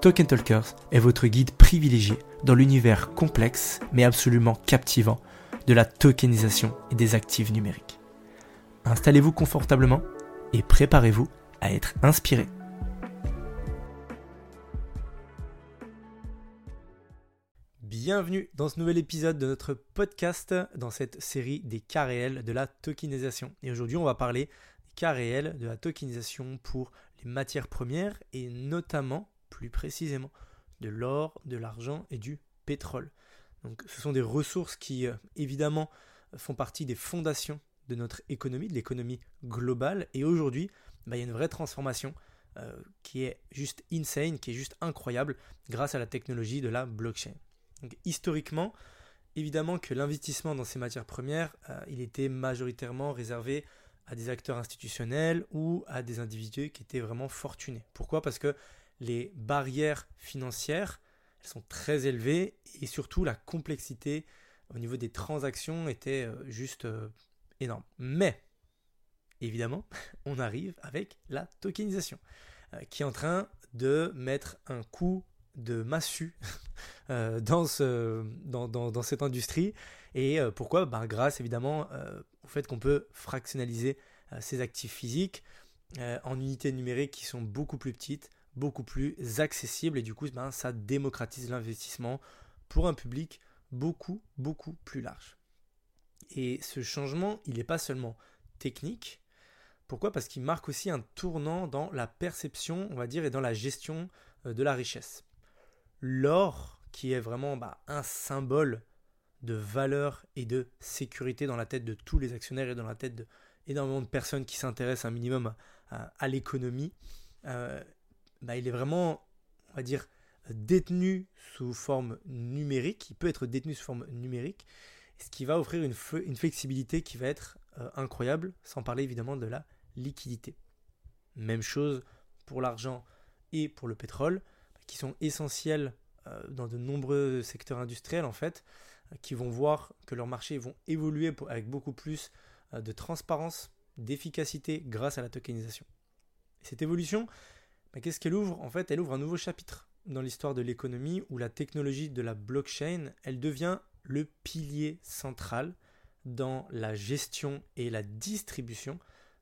Token Talkers est votre guide privilégié dans l'univers complexe mais absolument captivant de la tokenisation et des actifs numériques. Installez-vous confortablement et préparez-vous à être inspiré. Bienvenue dans ce nouvel épisode de notre podcast dans cette série des cas réels de la tokenisation. Et aujourd'hui, on va parler des cas réels de la tokenisation pour les matières premières et notamment, plus précisément, de l'or, de l'argent et du pétrole. Donc, ce sont des ressources qui, euh, évidemment, font partie des fondations de notre économie, de l'économie globale. Et aujourd'hui, bah, il y a une vraie transformation euh, qui est juste insane, qui est juste incroyable grâce à la technologie de la blockchain. Donc, historiquement, évidemment que l'investissement dans ces matières premières, euh, il était majoritairement réservé à des acteurs institutionnels ou à des individus qui étaient vraiment fortunés. Pourquoi? Parce que les barrières financières, elles sont très élevées et surtout la complexité au niveau des transactions était euh, juste euh, énorme. Mais, évidemment, on arrive avec la tokenisation, qui est en train de mettre un coup de massue euh, dans, ce, dans, dans, cette industrie. Et euh, pourquoi? Ben, Grâce évidemment euh, au fait qu'on peut fractionnaliser ces actifs physiques en unités numériques qui sont beaucoup plus petites, beaucoup plus accessibles. Et du coup, ben, ça démocratise l'investissement pour un public beaucoup, beaucoup plus large. Et ce changement, il n'est pas seulement technique. Pourquoi? Parce qu'il marque aussi un tournant dans la perception, on va dire, et dans la gestion de la richesse l'or, qui est vraiment bah, un symbole de valeur et de sécurité dans la tête de tous les actionnaires et dans la tête d'énormément de personnes qui s'intéressent un minimum à, l'économie, euh, bah, il est vraiment, on va dire, détenu sous forme numérique, il peut être détenu sous forme numérique, ce qui va offrir une, flexibilité qui va être euh, incroyable, sans parler évidemment de la liquidité. Même chose pour l'argent et pour le pétrole qui sont essentiels euh, dans de nombreux secteurs industriels en fait, euh, qui vont voir que leurs marchés vont évoluer avec beaucoup plus de transparence, d'efficacité grâce à la tokenisation. cette évolution, bah, qu'est-ce qu'elle ouvre? En fait, elle ouvre un nouveau chapitre dans l'histoire de l'économie où la technologie de la blockchain, elle devient le pilier central dans la gestion et la distribution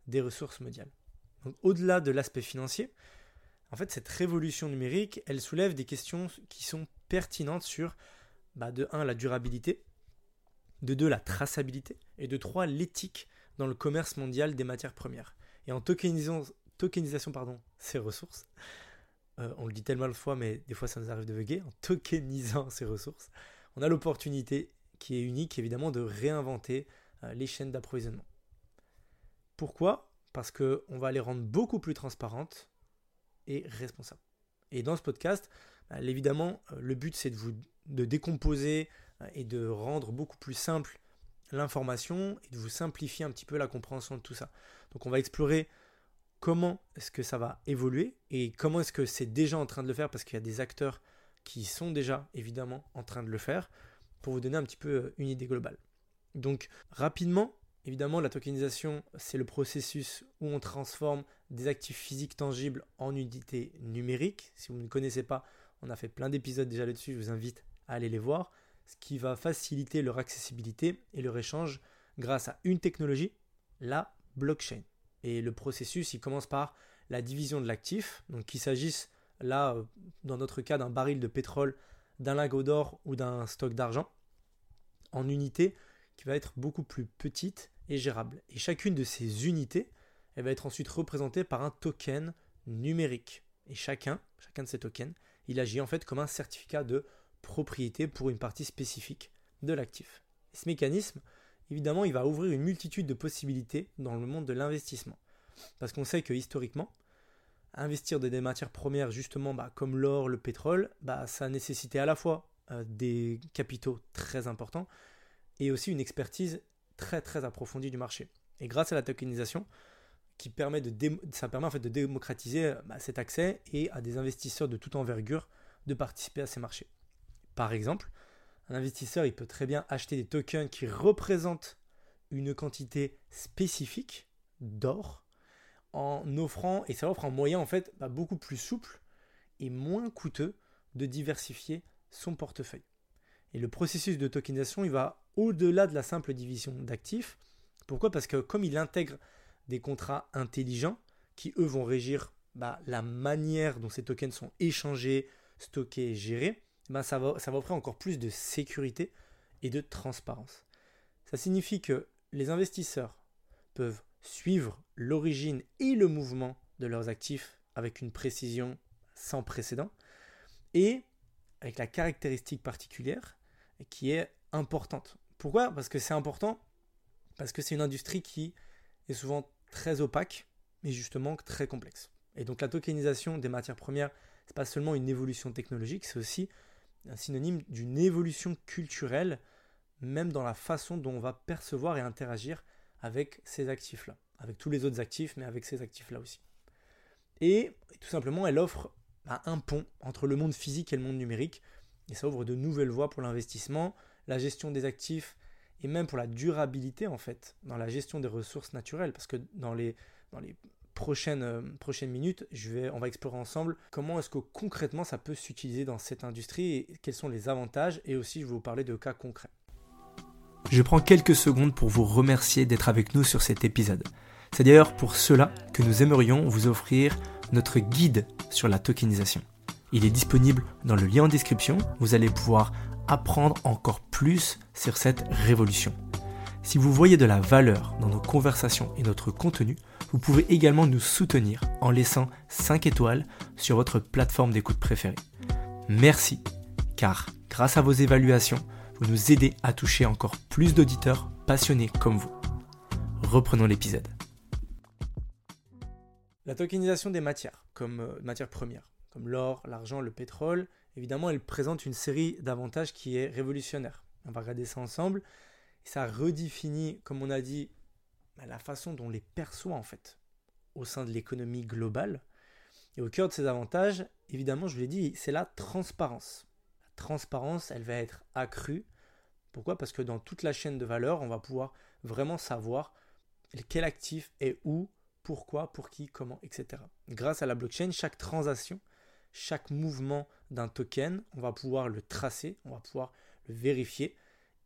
des ressources mondiales. Au-delà de l'aspect financier, en fait, cette révolution numérique, elle soulève des questions qui sont pertinentes sur, bah, de 1, la durabilité, de 2, la traçabilité, et de 3, l'éthique dans le commerce mondial des matières premières. Et en tokenisant, tokenisation pardon, ces ressources, euh, on le dit tellement de fois, mais des fois ça nous arrive de bugger, en tokenisant ces ressources, on a l'opportunité qui est unique évidemment de réinventer euh, les chaînes d'approvisionnement. Pourquoi? Parce qu'on va les rendre beaucoup plus transparentes, et responsable. Et dans ce podcast, bah, évidemment, euh, le but c'est de vous de décomposer et de rendre beaucoup plus simple l'information et de vous simplifier un petit peu la compréhension de tout ça. Donc on va explorer comment est-ce que ça va évoluer et comment est-ce que c'est déjà en train de le faire parce qu'il y a des acteurs qui sont déjà évidemment en train de le faire pour vous donner un petit peu euh, une idée globale. Donc rapidement, Évidemment, la tokenisation, c'est le processus où on transforme des actifs physiques tangibles en unités numériques. Si vous ne connaissez pas, on a fait plein d'épisodes déjà là-dessus, je vous invite à aller les voir, ce qui va faciliter leur accessibilité et leur échange grâce à une technologie, la blockchain. Et le processus, il commence par la division de l'actif, donc qu'il s'agisse là, euh, dans notre cas, d'un baril de pétrole d'un lingot d'or ou d'un stock d'argent en unité qui va être beaucoup plus petite et gérable. Et chacune de ces unités, elle va être ensuite représentée par un token numérique. Et chacun, chacun de ces tokens, il agit en fait comme un certificat de propriété pour une partie spécifique de l'actif. Ce mécanisme, évidemment, il va ouvrir une multitude de possibilités dans le monde de l'investissement. Parce qu'on sait que historiquement, investir dans des matières premières, justement, bah, comme l'or, le pétrole, bah, ça nécessitait à la fois euh, des capitaux très importants et aussi une expertise très très approfondie du marché. Et grâce à la tokenisation, qui permet de ça permet en fait de démocratiser bah, cet accès et à des investisseurs de toute envergure de participer à ces marchés. Par exemple, un investisseur peut très bien acheter des tokens qui représentent une quantité spécifique d'or en offrant, et ça offre un moyen en fait bah, beaucoup plus souple et moins coûteux de diversifier son portefeuille. Et le processus de tokenisation, il va au-delà de la simple division d'actifs. Pourquoi? Parce que comme il intègre des contrats intelligents qui, eux, vont régir bah, la manière dont ces tokens sont échangés, stockés, gérés, bah, ça, va, ça va offrir encore plus de sécurité et de transparence. Ça signifie que les investisseurs peuvent suivre l'origine et le mouvement de leurs actifs avec une précision sans précédent et avec la caractéristique particulière qui est importante. Pourquoi? Parce que c'est important, parce que c'est une industrie qui est souvent très opaque, mais justement très complexe. Et donc la tokenisation des matières premières, c'est pas seulement une évolution technologique, c'est aussi un synonyme d'une évolution culturelle, même dans la façon dont on va percevoir et interagir avec ces actifs-là, avec tous les autres actifs, mais avec ces actifs-là aussi. Et tout simplement, elle offre bah, un pont entre le monde physique et le monde numérique, et ça ouvre de nouvelles voies pour l'investissement, la gestion des actifs, et même pour la durabilité en fait, dans la gestion des ressources naturelles, parce que dans les, dans les prochaines, euh, minutes, je vais, on va explorer ensemble comment est-ce que concrètement ça peut s'utiliser dans cette industrie et quels sont les avantages, et aussi je vais vous parler de cas concrets. Je prends quelques secondes pour vous remercier d'être avec nous sur cet épisode. C'est d'ailleurs pour cela que nous aimerions vous offrir notre guide sur la tokenisation. Il est disponible dans le lien en description. Vous allez pouvoir apprendre encore plus sur cette révolution. Si vous voyez de la valeur dans nos conversations et notre contenu, vous pouvez également nous soutenir en laissant 5 étoiles sur votre plateforme d'écoute préférée. Merci, car grâce à vos évaluations, vous nous aidez à toucher encore plus d'auditeurs passionnés comme vous. Reprenons l'épisode. La tokenisation des matières, comme euh, matières premières, comme l'or, l'argent, le pétrole, évidemment, elle présente une série d'avantages qui est révolutionnaire. On va regarder ça ensemble. Ça redéfinit, comme on a dit, bah, la façon dont on les perçoit en fait au sein de l'économie globale. Et au cœur de ces avantages, évidemment, je vous l'ai dit, c'est la transparence. La transparence, elle va être accrue. Pourquoi? Parce que dans toute la chaîne de valeur, on va pouvoir vraiment savoir quel actif est où, pourquoi, pour qui, comment, etc. Grâce à la blockchain, chaque transaction chaque mouvement d'un token, on va pouvoir le tracer, on va pouvoir le vérifier,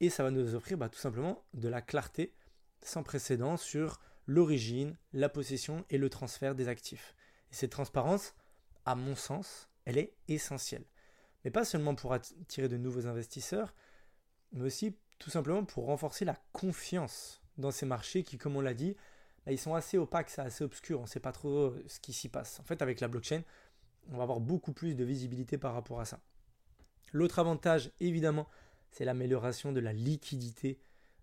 et ça va nous offrir bah, tout simplement de la clarté sans précédent sur l'origine, la possession et le transfert des actifs. Et cette transparence, à mon sens, elle est essentielle. Mais pas seulement pour attirer de nouveaux investisseurs, mais aussi tout simplement pour renforcer la confiance dans ces marchés qui, comme on l'a dit, bah, ils sont assez opaques, c'est assez obscur, on ne sait pas trop ce qui s'y passe. En fait, avec la blockchain, on va avoir beaucoup plus de visibilité par rapport à ça. L'autre avantage, évidemment, c'est l'amélioration de la liquidité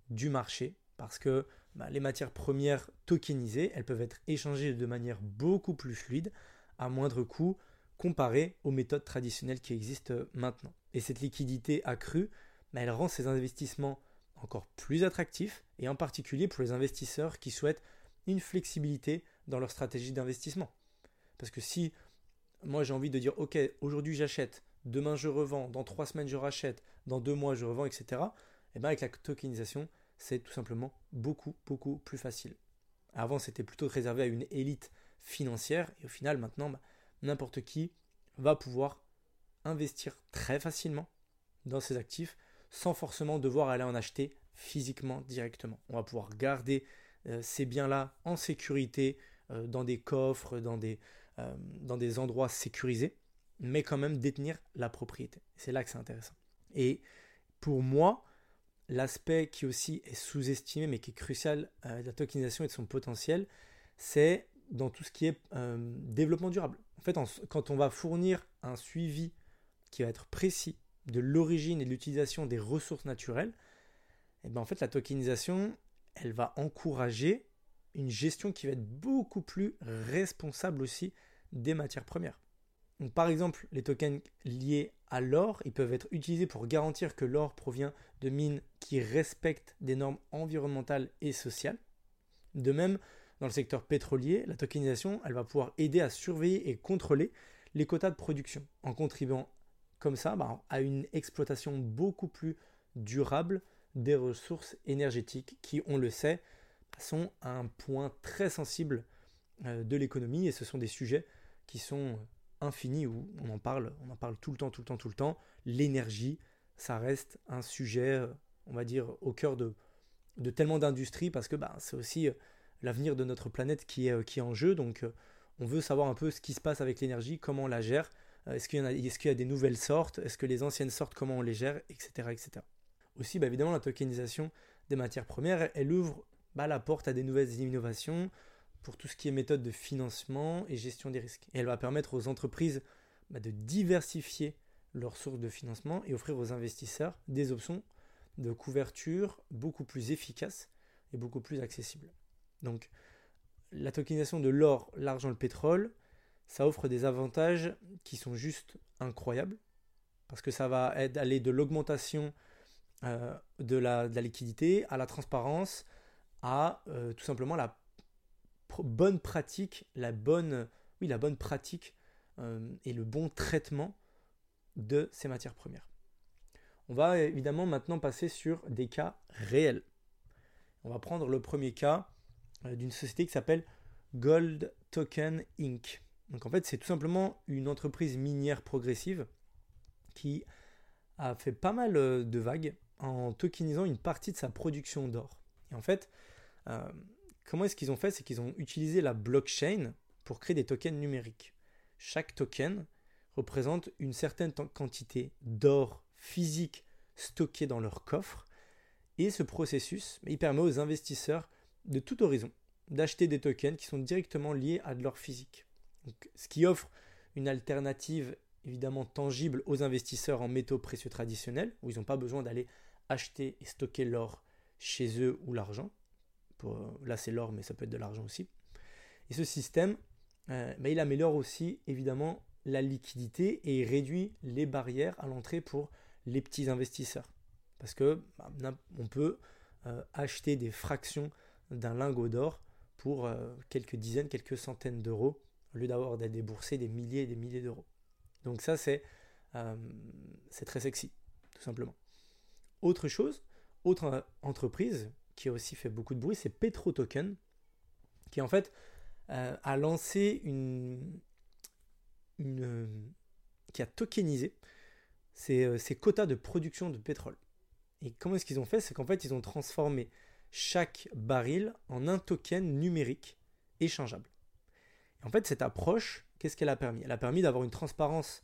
du marché, parce que bah, les matières premières tokenisées, elles peuvent être échangées de manière beaucoup plus fluide, à moindre coût, comparé aux méthodes traditionnelles qui existent maintenant. Et cette liquidité accrue, bah, elle rend ces investissements encore plus attractifs, et en particulier pour les investisseurs qui souhaitent une flexibilité dans leur stratégie d'investissement. Parce que si moi j'ai envie de dire ok aujourd'hui j'achète, demain je revends, dans trois semaines je rachète, dans deux mois je revends, etc. Et eh bien avec la tokenisation c'est tout simplement beaucoup beaucoup plus facile. Avant c'était plutôt réservé à une élite financière et au final maintenant bah, n'importe qui va pouvoir investir très facilement dans ses actifs sans forcément devoir aller en acheter physiquement directement. On va pouvoir garder euh, ces biens-là en sécurité euh, dans des coffres, dans des, euh, dans des endroits sécurisés. Mais quand même détenir la propriété. C'est là que c'est intéressant. Et pour moi, l'aspect qui aussi est sous-estimé, mais qui est crucial euh, de la tokenisation et de son potentiel, c'est dans tout ce qui est euh, développement durable. En fait, quand on va fournir un suivi qui va être précis de l'origine et de l'utilisation des ressources naturelles, et eh ben en fait, la tokenisation, elle va encourager une gestion qui va être beaucoup plus responsable aussi des matières premières. Donc, par exemple, les tokens liés à l'or, ils peuvent être utilisés pour garantir que l'or provient de mines qui respectent des normes environnementales et sociales. De même, dans le secteur pétrolier, la tokenisation, elle va pouvoir aider à surveiller et contrôler les quotas de production, en contribuant comme ça bah, à une exploitation beaucoup plus durable des ressources énergétiques qui, on le sait, sont un point très sensible euh, de l'économie et ce sont des sujets qui sont infinis où on en parle, on en parle tout le temps, tout le temps, tout le temps. L'énergie, ça reste un sujet, euh, on va dire, au cœur de, tellement d'industries parce que bah, c'est aussi euh, l'avenir de notre planète qui est, qui est en jeu. Donc on veut savoir un peu ce qui se passe avec l'énergie, comment on la gère, est-ce qu'il y, a des nouvelles sortes, est-ce que les anciennes sortes, comment on les gère, etc. etc. Aussi, bah, évidemment, la tokenisation des matières premières, elle ouvre bah, la porte à des nouvelles innovations pour tout ce qui est méthode de financement et gestion des risques. Et elle va permettre aux entreprises bah, de diversifier leurs sources de financement et offrir aux investisseurs des options de couverture beaucoup plus efficaces et beaucoup plus accessibles. Donc, la tokenisation de l'or, l'argent, le pétrole, ça offre des avantages qui sont juste incroyables parce que ça va aller de l'augmentation euh, de, la, liquidité à la transparence, à euh, tout simplement la bonne pratique, la bonne, oui, la bonne pratique euh, et le bon traitement de ces matières premières. On va évidemment maintenant passer sur des cas réels. On va prendre le premier cas d'une société qui s'appelle Gold Token Inc. Donc en fait, c'est tout simplement une entreprise minière progressive qui a fait pas mal de vagues en tokenisant une partie de sa production d'or. Et en fait, euh, comment est-ce qu'ils ont fait C'est qu'ils ont utilisé la blockchain pour créer des tokens numériques. Chaque token représente une certaine quantité d'or physique stocké dans leur coffre. Et ce processus, il permet aux investisseurs de tout horizon d'acheter des tokens qui sont directement liés à de l'or physique. ce qui offre une alternative évidemment tangible aux investisseurs en métaux précieux traditionnels, où ils n'ont pas besoin d'aller acheter et stocker l'or chez eux ou l'argent. Là, c'est l'or, mais ça peut être de l'argent aussi. Et ce système, euh, bah, il améliore aussi évidemment la liquidité et réduit les barrières à l'entrée pour les petits investisseurs. Parce que bah, on peut euh, acheter des fractions d'un lingot d'or pour euh, quelques dizaines, quelques centaines d'euros, au lieu d'avoir à débourser des milliers et des milliers d'euros. Donc ça, c'est très sexy, tout simplement. Autre chose, autre entreprise qui a aussi fait beaucoup de bruit, c'est PetroToken, qui en fait euh, a lancé une, une, qui a tokenisé ses, euh, quotas de production de pétrole. Et comment est-ce qu'ils ont fait? C'est qu'en fait, ils ont transformé chaque baril en un token numérique échangeable. Et en fait, cette approche, qu'est-ce qu'elle a permis? Elle a permis d'avoir une transparence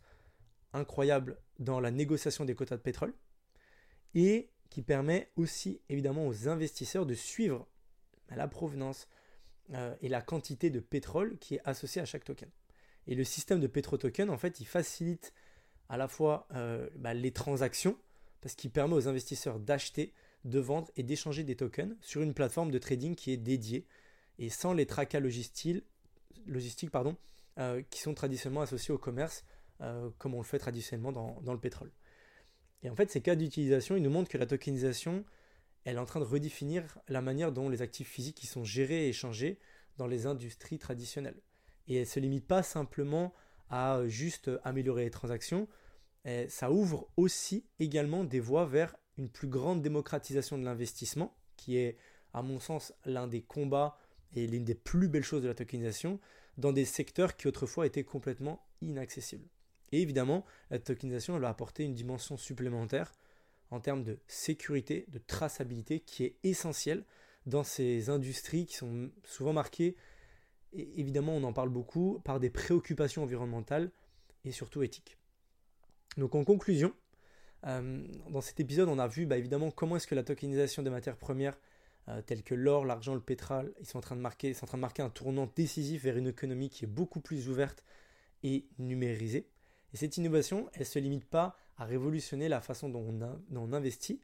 incroyable dans la négociation des quotas de pétrole et qui permet aussi évidemment aux investisseurs de suivre la provenance euh, et la quantité de pétrole qui est associée à chaque token. Et le système de pétro-token, en fait, il facilite à la fois euh, bah, les transactions, parce qu'il permet aux investisseurs d'acheter, de vendre et d'échanger des tokens sur une plateforme de trading qui est dédiée et sans les tracas logistiques, logistiques pardon, euh, qui sont traditionnellement associés au commerce, comme on le fait traditionnellement dans le pétrole. Et en fait, ces cas d'utilisation, ils nous montrent que la tokenisation, elle est en train de redéfinir la manière dont les actifs physiques sont gérés et échangés dans les industries traditionnelles. Et elle ne se limite pas simplement à juste améliorer les transactions, ça ouvre aussi également des voies vers une plus grande démocratisation de l'investissement, qui est à mon sens l'un des combats et l'une des plus belles choses de la tokenisation, dans des secteurs qui autrefois étaient complètement inaccessibles. Et évidemment, la tokenisation va apporter une dimension supplémentaire en termes de sécurité, de traçabilité qui est essentielle dans ces industries qui sont souvent marquées, et évidemment on en parle beaucoup, par des préoccupations environnementales et surtout éthique. Donc en conclusion, euh, dans cet épisode, on a vu bah, évidemment comment est-ce que la tokenisation des matières premières, euh, telles que l'or, l'argent, le pétrole, ils sont, en train de marquer, sont en train de marquer un tournant décisif vers une économie qui est beaucoup plus ouverte et numérisée. Et cette innovation, elle ne se limite pas à révolutionner la façon dont on, investit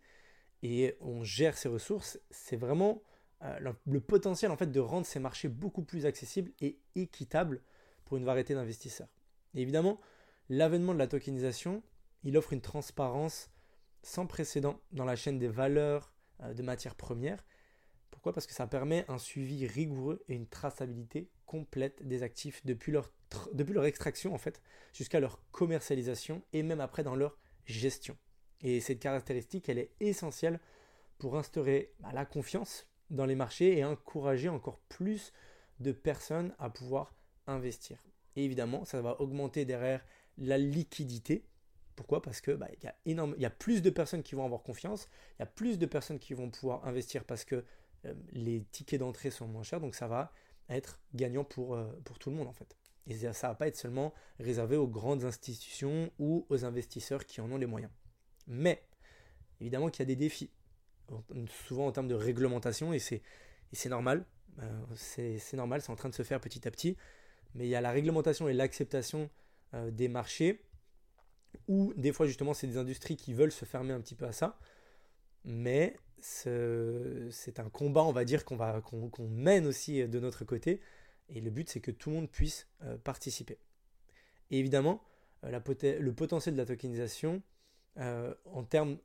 et on gère ses ressources. C'est vraiment euh, le, potentiel en fait de rendre ces marchés beaucoup plus accessibles et équitables pour une variété d'investisseurs. Évidemment, l'avènement de la tokenisation, il offre une transparence sans précédent dans la chaîne des valeurs euh, de matières premières. Pourquoi? Parce que ça permet un suivi rigoureux et une traçabilité complète des actifs depuis leur, depuis leur extraction en fait jusqu'à leur commercialisation et même après dans leur gestion. Et cette caractéristique, elle est essentielle pour instaurer bah, la confiance dans les marchés et encourager encore plus de personnes à pouvoir investir. Et évidemment, ça va augmenter derrière la liquidité pourquoi? Parce que bah, y a y a plus de personnes qui vont avoir confiance, il y a plus de personnes qui vont pouvoir investir parce que euh, les tickets d'entrée sont moins chers, donc ça va être gagnant pour, euh, pour tout le monde en fait. Et ça ne va pas être seulement réservé aux grandes institutions ou aux investisseurs qui en ont les moyens. Mais évidemment qu'il y a des défis, souvent en termes de réglementation, et c'est normal, euh, c'est normal, c'est en train de se faire petit à petit, mais il y a la réglementation et l'acceptation des marchés ou des fois justement c'est des industries qui veulent se fermer un petit peu à ça. Mais c'est un combat, on va dire, qu'on qu'on mène aussi de notre côté. Et le but, c'est que tout le monde puisse euh, participer. Et évidemment, euh, le potentiel de la tokenisation, euh, en termes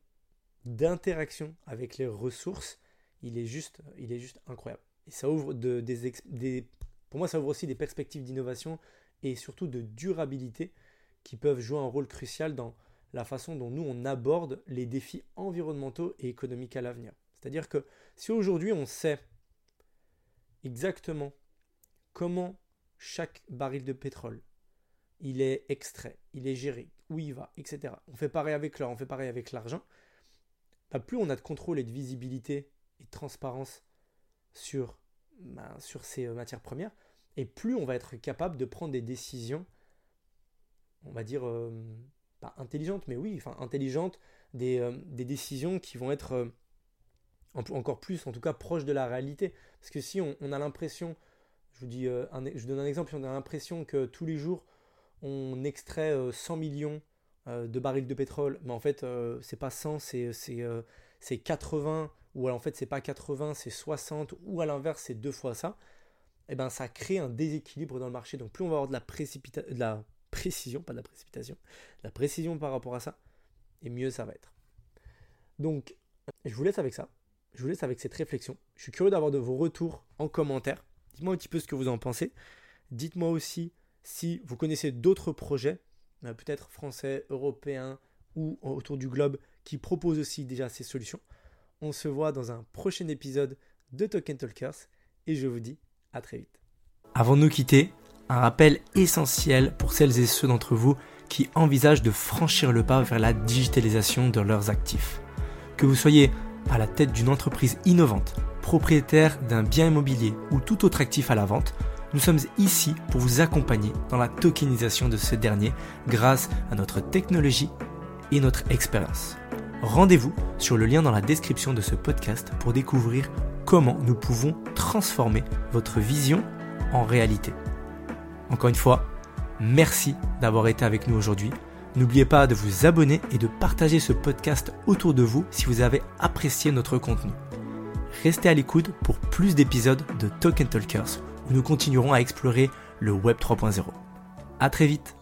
d'interaction avec les ressources, il est juste, il est juste incroyable. Et ça ouvre de, des, des, pour moi, ça ouvre aussi des perspectives d'innovation et surtout de durabilité qui peuvent jouer un rôle crucial dans la façon dont nous on aborde les défis environnementaux et économiques à l'avenir. C'est-à-dire que si aujourd'hui on sait exactement comment chaque baril de pétrole il est extrait, il est géré, où il va, etc. On fait pareil avec l'or, on fait pareil avec l'argent. Bah, plus on a de contrôle et de visibilité et de transparence sur, bah, ces euh, matières premières, et plus on va être capable de prendre des décisions on va dire, euh, pas intelligente, mais oui, enfin intelligente, des, euh, décisions qui vont être encore plus, en tout cas, proches de la réalité. Parce que si on, a l'impression, je vous dis, je donne un exemple, si on a l'impression que tous les jours, on extrait 100 millions de barils de pétrole, mais en fait, c'est pas 100, c'est 80, ou alors en fait, c'est pas 80, c'est 60, ou à l'inverse, c'est deux fois ça, et eh ben ça crée un déséquilibre dans le marché. Donc plus on va avoir de la, de la précision, pas de la précipitation, la précision par rapport à ça, et mieux ça va être. Donc, je vous laisse avec ça. Je vous laisse avec cette réflexion. Je suis curieux d'avoir de vos retours en commentaire. Dites-moi un petit peu ce que vous en pensez. Dites-moi aussi si vous connaissez d'autres projets, euh, peut-être français, européens ou autour du globe, qui proposent aussi déjà ces solutions. On se voit dans un prochain épisode de Token Talkers et je vous dis à très vite. Avant de nous quitter, un rappel essentiel pour celles et ceux d'entre vous qui envisagent de franchir le pas vers la digitalisation de leurs actifs. Que vous soyez à la tête d'une entreprise innovante, propriétaire d'un bien immobilier ou tout autre actif à la vente, nous sommes ici pour vous accompagner dans la tokenisation de ce dernier grâce à notre technologie et notre expérience. Rendez-vous sur le lien dans la description de ce podcast pour découvrir comment nous pouvons transformer votre vision en réalité. Encore une fois, merci d'avoir été avec nous aujourd'hui. N'oubliez pas de vous abonner et de partager ce podcast autour de vous si vous avez apprécié notre contenu. Restez à l'écoute pour plus d'épisodes de Token Talkers où nous continuerons à explorer le Web 3.0. À très vite